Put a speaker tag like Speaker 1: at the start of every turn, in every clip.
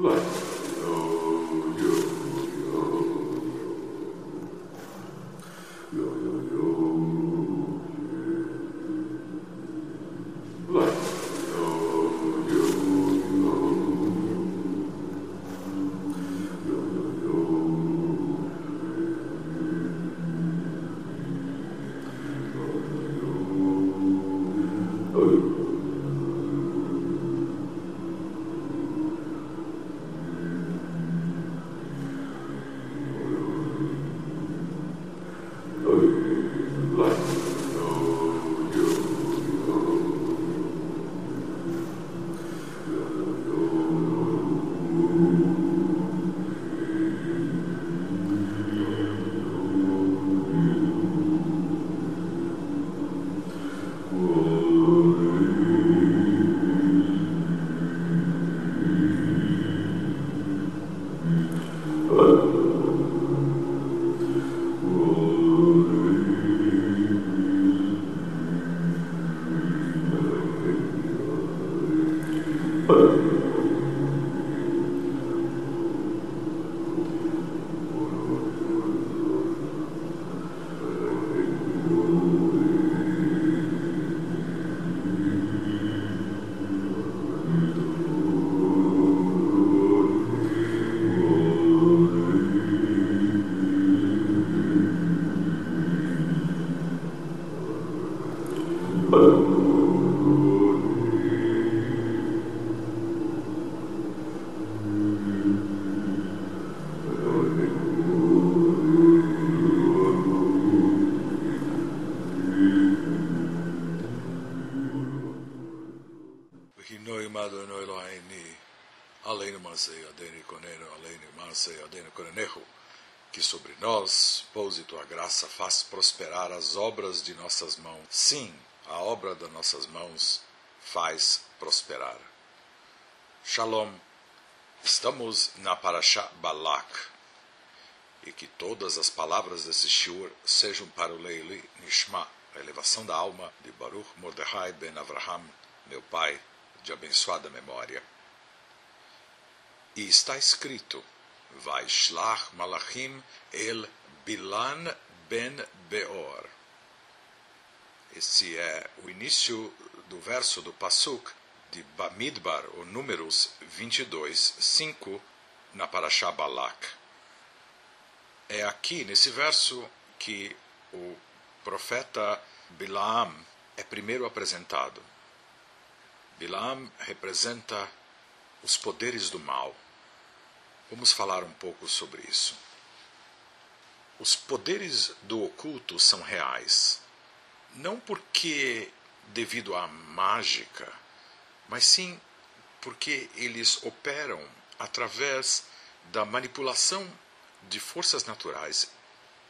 Speaker 1: que faz prosperar as obras de nossas mãos. Sim, a obra das nossas mãos faz prosperar. Shalom. Estamos na Parashá Balak. E que todas as palavras desse shiur sejam para o Leili Nishma, a elevação da alma de Baruch Mordechai ben Avraham, meu pai, de abençoada memória. E está escrito Vaishlach Malachim el Bilan ben Beor. Esse é o início do verso do Pasuk de Bamidbar, o Números 22, 5, na Parashá Balak. É aqui, nesse verso, que o profeta Bilaam é primeiro apresentado. Bilaam representa os poderes do mal. Vamos falar um pouco sobre isso. Os poderes do oculto são reais, não porque devido à mágica, mas sim porque eles operam através da manipulação de forças naturais,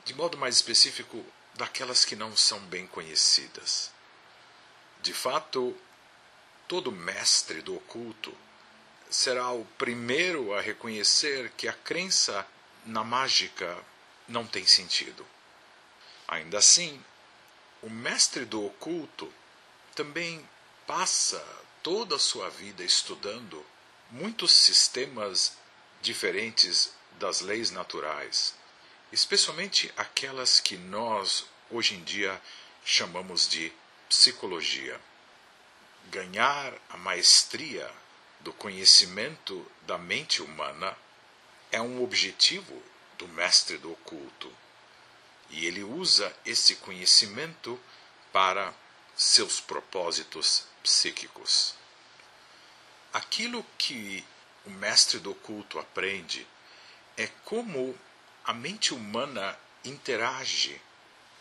Speaker 1: de modo mais específico, daquelas que não são bem conhecidas. De fato, todo mestre do oculto será o primeiro a reconhecer que a crença na mágica não tem sentido. Ainda assim, o mestre do oculto também passa toda a sua vida estudando muitos sistemas diferentes das leis naturais, especialmente aquelas que nós hoje em dia chamamos de psicologia. Ganhar a maestria do conhecimento da mente humana é um objetivo do mestre do oculto. E ele usa esse conhecimento para seus propósitos psíquicos. Aquilo que o mestre do oculto aprende é como a mente humana interage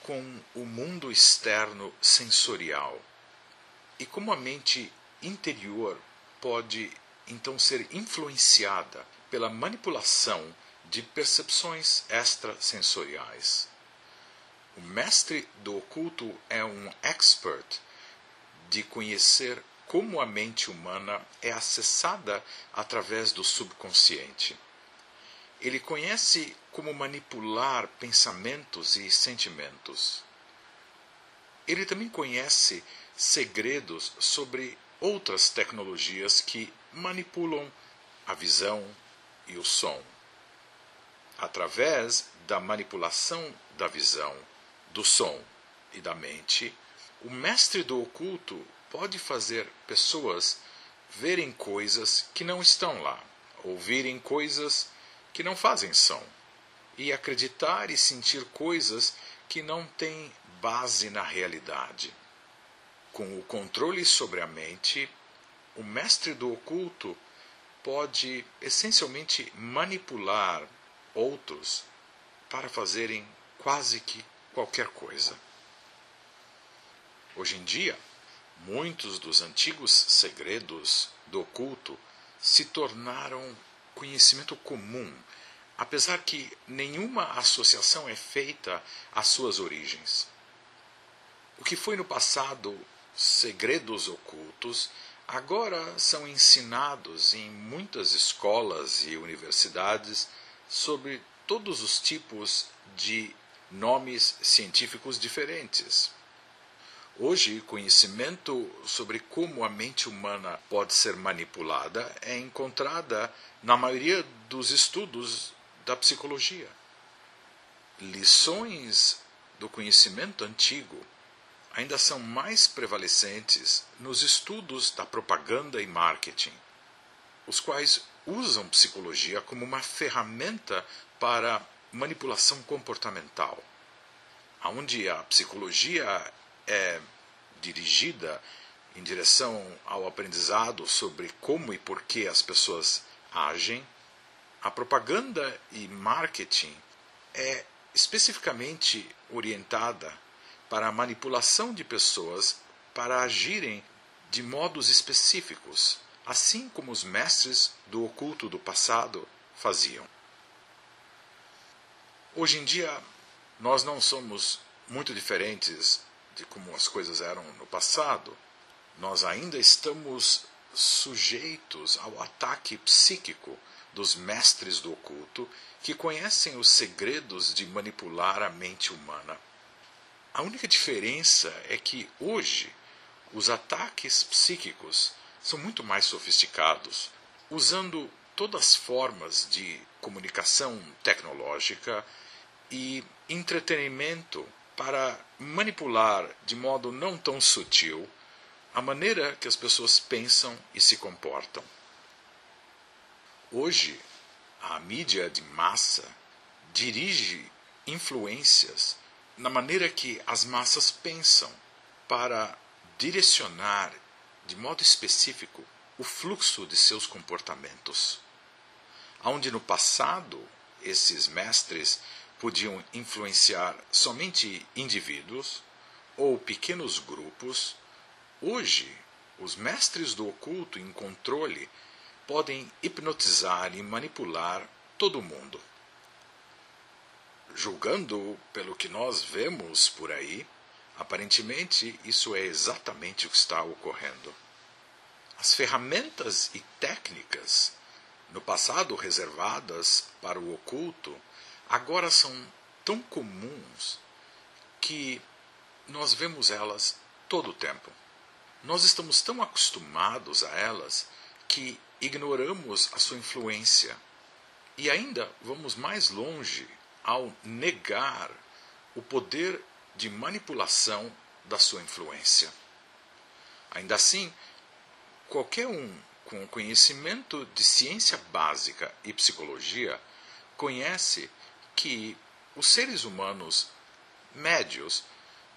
Speaker 1: com o mundo externo sensorial e como a mente interior pode então ser influenciada pela manipulação de percepções extrasensoriais. O mestre do oculto é um expert de conhecer como a mente humana é acessada através do subconsciente. Ele conhece como manipular pensamentos e sentimentos. Ele também conhece segredos sobre outras tecnologias que manipulam a visão e o som. Através da manipulação da visão, do som e da mente, o mestre do oculto pode fazer pessoas verem coisas que não estão lá, ouvirem coisas que não fazem som, e acreditar e sentir coisas que não têm base na realidade. Com o controle sobre a mente, o mestre do oculto pode essencialmente manipular outros para fazerem quase que qualquer coisa. Hoje em dia, muitos dos antigos segredos do oculto se tornaram conhecimento comum, apesar que nenhuma associação é feita às suas origens. O que foi no passado segredos ocultos agora são ensinados em muitas escolas e universidades sobre todos os tipos de nomes científicos diferentes. Hoje, conhecimento sobre como a mente humana pode ser manipulada é encontrada na maioria dos estudos da psicologia. Lições do conhecimento antigo ainda são mais prevalecentes nos estudos da propaganda e marketing, os quais usam psicologia como uma ferramenta para manipulação comportamental, onde a psicologia é dirigida em direção ao aprendizado sobre como e por que as pessoas agem, a propaganda e marketing é especificamente orientada para a manipulação de pessoas para agirem de modos específicos, assim como os mestres do oculto do passado faziam. Hoje em dia, nós não somos muito diferentes de como as coisas eram no passado. Nós ainda estamos sujeitos ao ataque psíquico dos mestres do oculto que conhecem os segredos de manipular a mente humana. A única diferença é que hoje os ataques psíquicos são muito mais sofisticados, usando todas as formas de comunicação tecnológica e entretenimento para manipular de modo não tão sutil a maneira que as pessoas pensam e se comportam. Hoje, a mídia de massa dirige influências na maneira que as massas pensam, para direcionar de modo específico o fluxo de seus comportamentos. Onde no passado esses mestres podiam influenciar somente indivíduos ou pequenos grupos, hoje os mestres do oculto em controle podem hipnotizar e manipular todo mundo julgando pelo que nós vemos por aí, aparentemente isso é exatamente o que está ocorrendo. As ferramentas e técnicas, no passado reservadas para o oculto, agora são tão comuns que nós vemos elas todo o tempo. Nós estamos tão acostumados a elas que ignoramos a sua influência. E ainda vamos mais longe ao negar o poder de manipulação da sua influência. Ainda assim, qualquer um com conhecimento de ciência básica e psicologia conhece que os seres humanos médios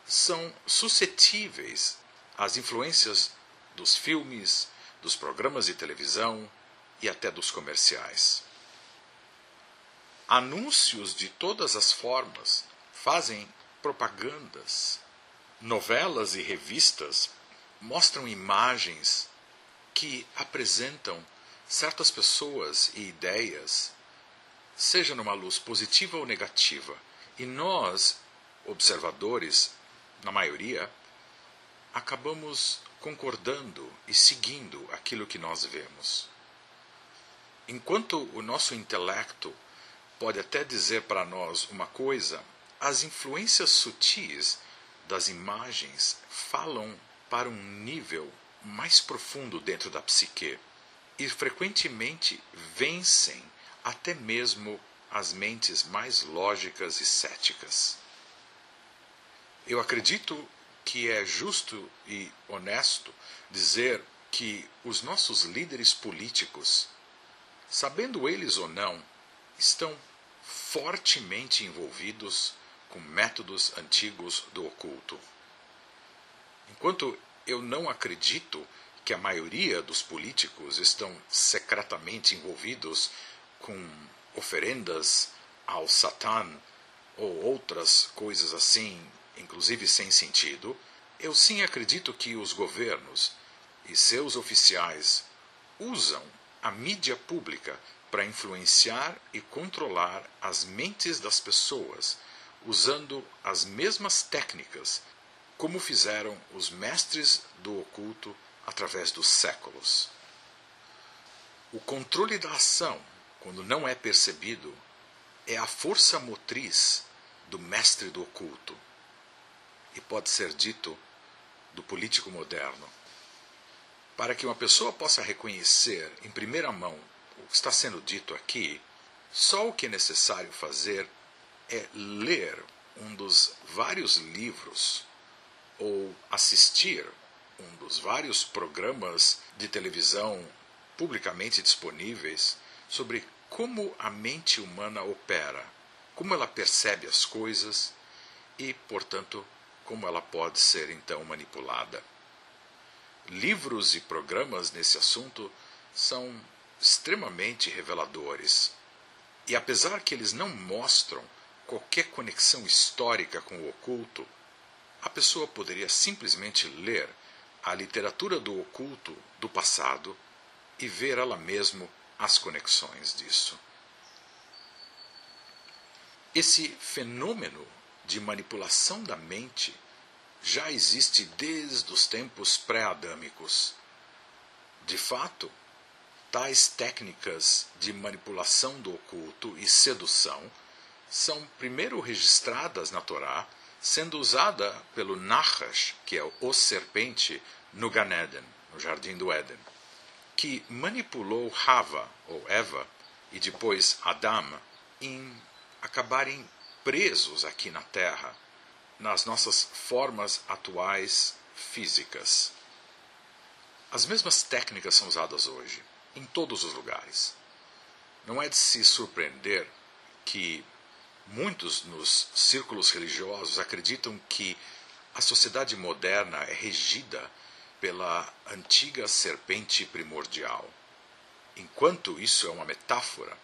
Speaker 1: são suscetíveis às influências dos filmes, dos programas de televisão e até dos comerciais. Anúncios de todas as formas fazem propagandas. Novelas e revistas mostram imagens que apresentam certas pessoas e ideias, seja numa luz positiva ou negativa. E nós, observadores, na maioria, acabamos concordando e seguindo aquilo que nós vemos. Enquanto o nosso intelecto pode até dizer para nós uma coisa, as influências sutis das imagens falam para um nível mais profundo dentro da psique. e frequentemente vencem até mesmo as mentes mais lógicas e céticas. Eu acredito que é justo e honesto dizer que os nossos líderes políticos, sabendo eles ou não, estão fortemente envolvidos com métodos antigos do oculto. Enquanto eu não acredito que a maioria dos políticos estão secretamente envolvidos com oferendas ao Satã ou outras coisas assim, inclusive sem sentido, eu sim acredito que os governos e seus oficiais usam a mídia pública para influenciar e controlar as mentes das pessoas, usando as mesmas técnicas como fizeram os mestres do oculto através dos séculos. O controle da ação, quando não é percebido, é a força motriz do mestre do oculto e pode ser dito do político moderno. Para que uma pessoa possa reconhecer em primeira mão o que está sendo dito aqui, só o que é necessário fazer é ler um dos vários livros ou assistir um dos vários programas de televisão publicamente disponíveis sobre como a mente humana opera, como ela percebe as coisas e, portanto, como ela pode ser então manipulada. Livros e programas nesse assunto são extremamente reveladores. E apesar que eles não mostram qualquer conexão histórica com o oculto, a pessoa poderia simplesmente ler a literatura do oculto do passado e ver ela mesmo as conexões disso. Esse fenômeno de manipulação da mente já existe desde os tempos pré-adâmicos. De fato, tais técnicas de manipulação do oculto e sedução são primeiro registradas na Torá sendo usada pelo Nachash, que é o serpente, no Gan Eden, no Jardim do Éden, que manipulou Hava, ou Eva, e depois Adam, em acabarem presos aqui na Terra, nas nossas formas atuais físicas. As mesmas técnicas são usadas hoje, em todos os lugares. Não é de se surpreender que Muitos nos círculos religiosos acreditam que a sociedade moderna é regida pela antiga serpente primordial. Enquanto isso é uma metáfora,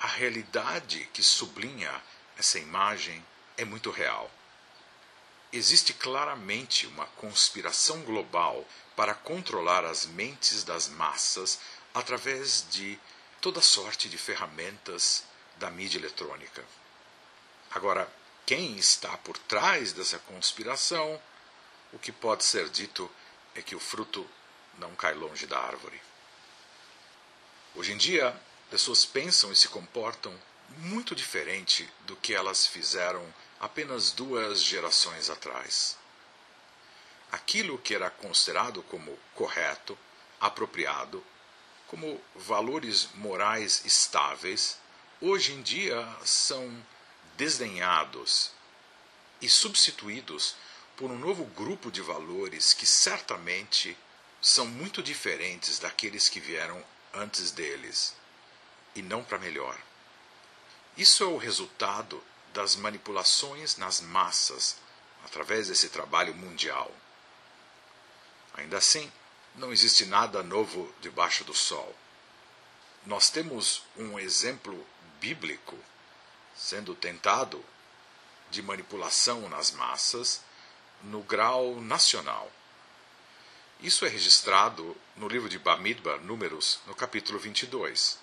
Speaker 1: a realidade que sublinha essa imagem é muito real. Existe claramente uma conspiração global para controlar as mentes das massas através de toda sorte de ferramentas da mídia eletrônica. Agora, quem está por trás dessa conspiração, o que pode ser dito é que o fruto não cai longe da árvore. Hoje em dia, pessoas pensam e se comportam muito diferente do que elas fizeram apenas duas gerações atrás. Aquilo que era considerado como correto, apropriado, como valores morais estáveis, hoje em dia são desdenhados e substituídos por um novo grupo de valores que certamente são muito diferentes daqueles que vieram antes deles, e não para melhor. Isso é o resultado das manipulações nas massas através desse trabalho mundial. Ainda assim, não existe nada novo debaixo do sol. Nós temos um exemplo bíblico sendo tentado de manipulação nas massas no grau nacional. Isso é registrado no livro de Bamidbar, Números, no capítulo 22,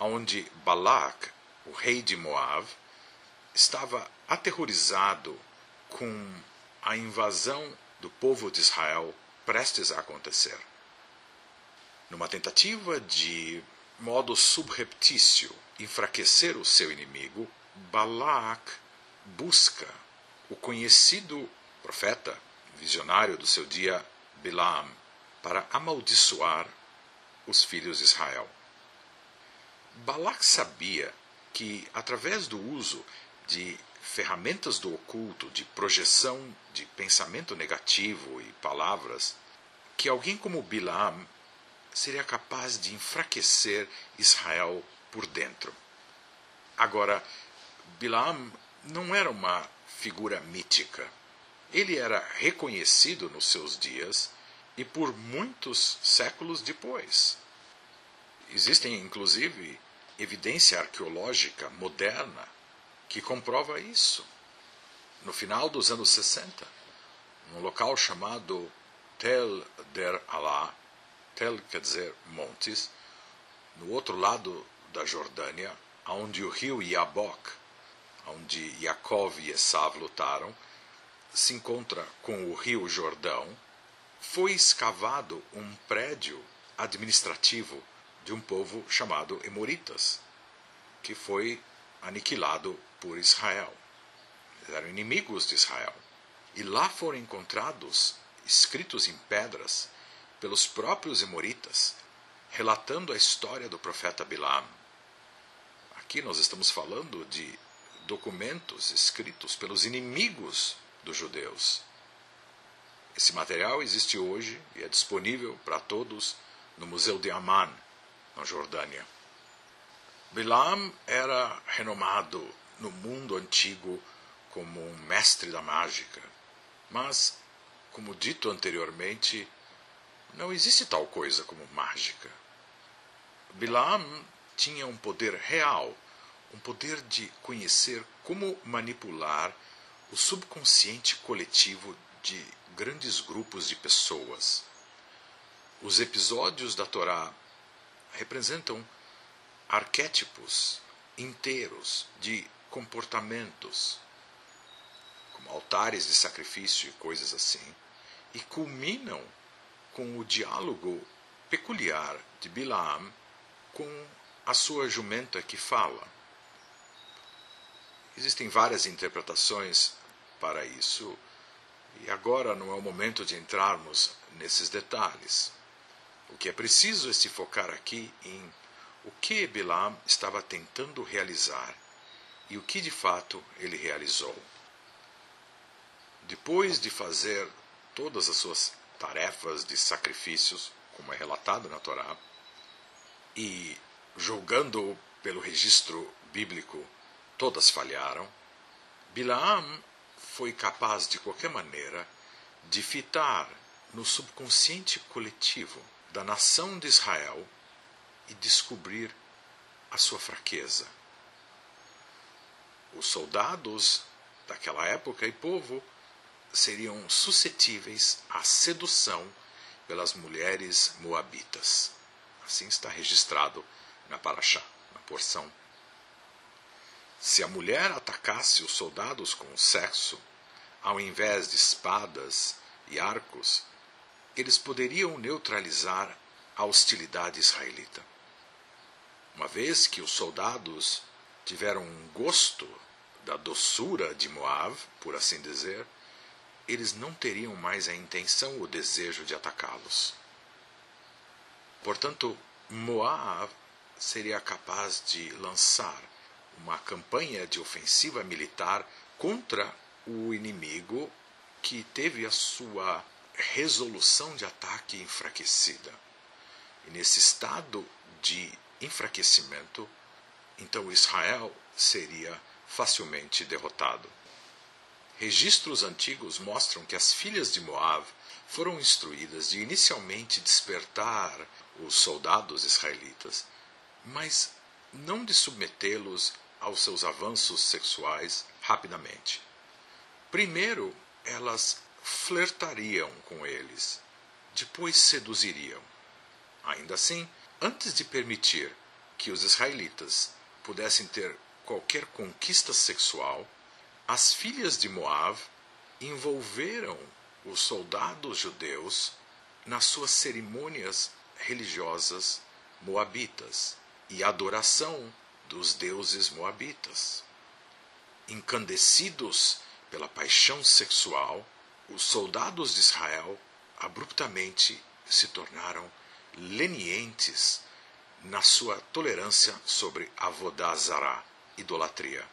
Speaker 1: onde Balak, o rei de Moab, estava aterrorizado com a invasão do povo de Israel prestes a acontecer. Numa tentativa de modo subreptício enfraquecer o seu inimigo, Balac busca o conhecido profeta, visionário do seu dia, Bilam, para amaldiçoar os filhos de Israel. Balac sabia que, através do uso de ferramentas do oculto, de projeção de pensamento negativo e palavras, que alguém como Bilam seria capaz de enfraquecer Israel por dentro. Agora, Bilam não era uma figura mítica. Ele era reconhecido nos seus dias e por muitos séculos depois. Existem, inclusive, evidência arqueológica moderna que comprova isso. No final dos anos 60, num local chamado Tel der Allah, Tel quer dizer montes, no outro lado da Jordânia, onde o rio Yabok, onde Yaakov e Esav lutaram, se encontra com o rio Jordão, foi escavado um prédio administrativo de um povo chamado Emoritas, que foi aniquilado por Israel. Eles eram inimigos de Israel. E lá foram encontrados, escritos em pedras, pelos próprios Emoritas, relatando a história do profeta Bilam. Aqui nós estamos falando de documentos escritos pelos inimigos dos judeus. Esse material existe hoje e é disponível para todos no Museu de Amman, na Jordânia. Bilam era renomado no mundo antigo como um mestre da mágica, mas, como dito anteriormente, não existe tal coisa como mágica. Bilam tinha um poder real, um poder de conhecer como manipular o subconsciente coletivo de grandes grupos de pessoas. Os episódios da Torá representam arquétipos inteiros de comportamentos, como altares de sacrifício e coisas assim, e culminam com o diálogo peculiar de Bilaam com a sua jumenta que fala. Existem várias interpretações para isso, e agora não é o momento de entrarmos nesses detalhes. O que é preciso é se focar aqui em o que Bilam estava tentando realizar e o que de fato ele realizou. Depois de fazer todas as suas tarefas de sacrifícios, como é relatado na Torá, e julgando pelo registro bíblico, todas falharam, Bilaam foi capaz, de qualquer maneira, de fitar no subconsciente coletivo da nação de Israel e descobrir a sua fraqueza. Os soldados daquela época e povo seriam suscetíveis à sedução pelas mulheres moabitas. Assim está registrado na Paraxá, na porção. Se a mulher atacasse os soldados com sexo, ao invés de espadas e arcos, eles poderiam neutralizar a hostilidade israelita. Uma vez que os soldados tiveram um gosto da doçura de Moab, por assim dizer, eles não teriam mais a intenção ou desejo de atacá-los. Portanto, Moab seria capaz de lançar uma campanha de ofensiva militar contra o inimigo que teve a sua resolução de ataque enfraquecida. E nesse estado de enfraquecimento, então Israel seria facilmente derrotado. Registros antigos mostram que as filhas de Moab foram instruídas de inicialmente despertar os soldados israelitas, mas não de submetê-los aos seus avanços sexuais rapidamente. Primeiro, elas flertariam com eles, depois seduziriam. Ainda assim, Antes de permitir que os israelitas pudessem ter qualquer conquista sexual, as filhas de Moab envolveram os soldados judeus nas suas cerimônias religiosas moabitas e adoração dos deuses moabitas. Encandecidos pela paixão sexual, os soldados de Israel abruptamente se tornaram lenientes na sua tolerância sobre avodazara, idolatria.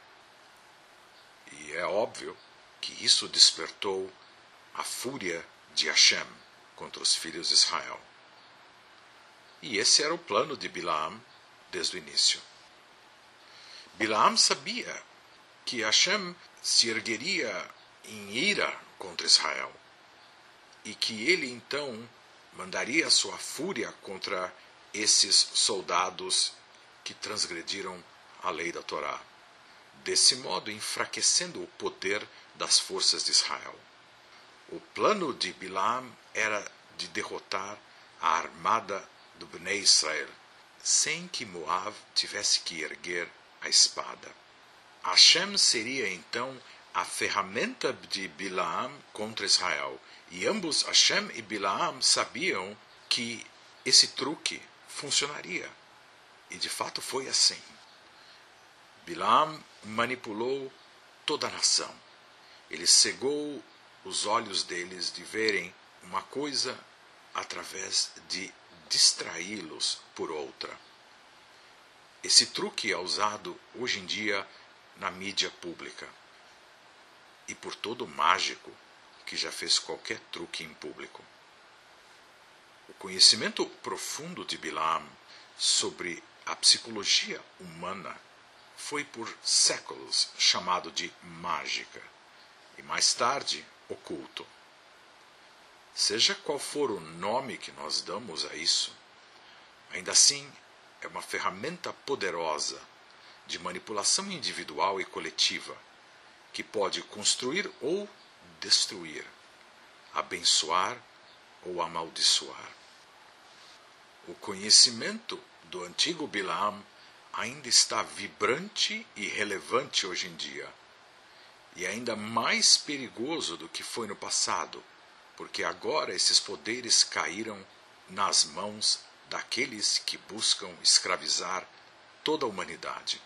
Speaker 1: E é óbvio que isso despertou a fúria de Hashem contra os filhos de Israel. E esse era o plano de Bilaam desde o início. Bilaam sabia que Hashem se ergueria em ira contra Israel e que ele então mandaria sua fúria contra esses soldados que transgrediram a lei da Torá, desse modo enfraquecendo o poder das forças de Israel. O plano de Bilam era de derrotar a armada do Bnei Israel, sem que Moab tivesse que erguer a espada. Hashem seria então a ferramenta de Bilaam contra Israel, e ambos, Hashem e Bilaam, sabiam que esse truque funcionaria. E de fato foi assim. Bilaam manipulou toda a nação. Ele cegou os olhos deles de verem uma coisa através de distraí-los por outra. Esse truque é usado hoje em dia na mídia pública e por todo mágico que já fez qualquer truque em público. O conhecimento profundo de Bilam sobre a psicologia humana foi por séculos chamado de mágica e mais tarde oculto. Seja qual for o nome que nós damos a isso, ainda assim é uma ferramenta poderosa de manipulação individual e coletiva que pode construir ou destruir, abençoar ou amaldiçoar. O conhecimento do antigo Bilam ainda está vibrante e relevante hoje em dia, e ainda mais perigoso do que foi no passado, porque agora esses poderes caíram nas mãos daqueles que buscam escravizar toda a humanidade.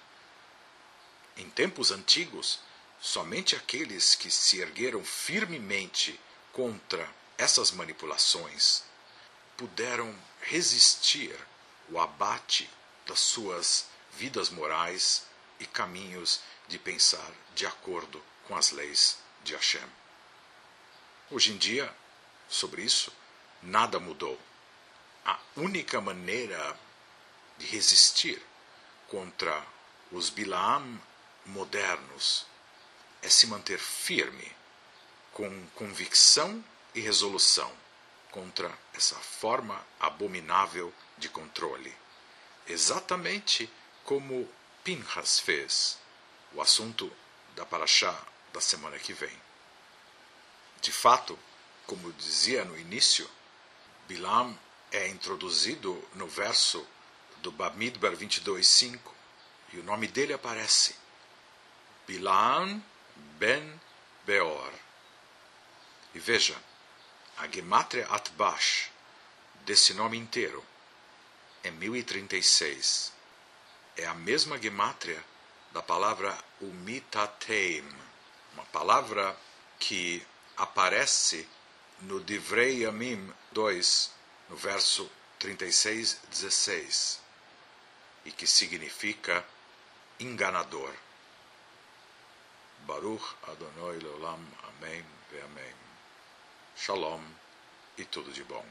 Speaker 1: Em tempos antigos, Somente aqueles que se ergueram firmemente contra essas manipulações puderam resistir o abate das suas vidas morais e caminhos de pensar de acordo com as leis de Hashem. Hoje em dia, sobre isso, nada mudou. A única maneira de resistir contra os Bilaam modernos é se manter firme, com convicção e resolução contra essa forma abominável de controle. Exatamente como Pinhas fez, o assunto da Paraxá da semana que vem. De fato, como dizia no início, Bilam é introduzido no verso do Bamidbar 22.5 e o nome dele aparece. Bilam Ben Beor. E veja, a Gematria Atbash desse nome inteiro é 1036. É a mesma Gematria da palavra Umitateim, uma palavra que aparece no Divrei Yamim 2, no verso 36, 16, e que significa enganador. Baruch Adonai Leolam, Amém e Amém. Shalom e tudo de bom.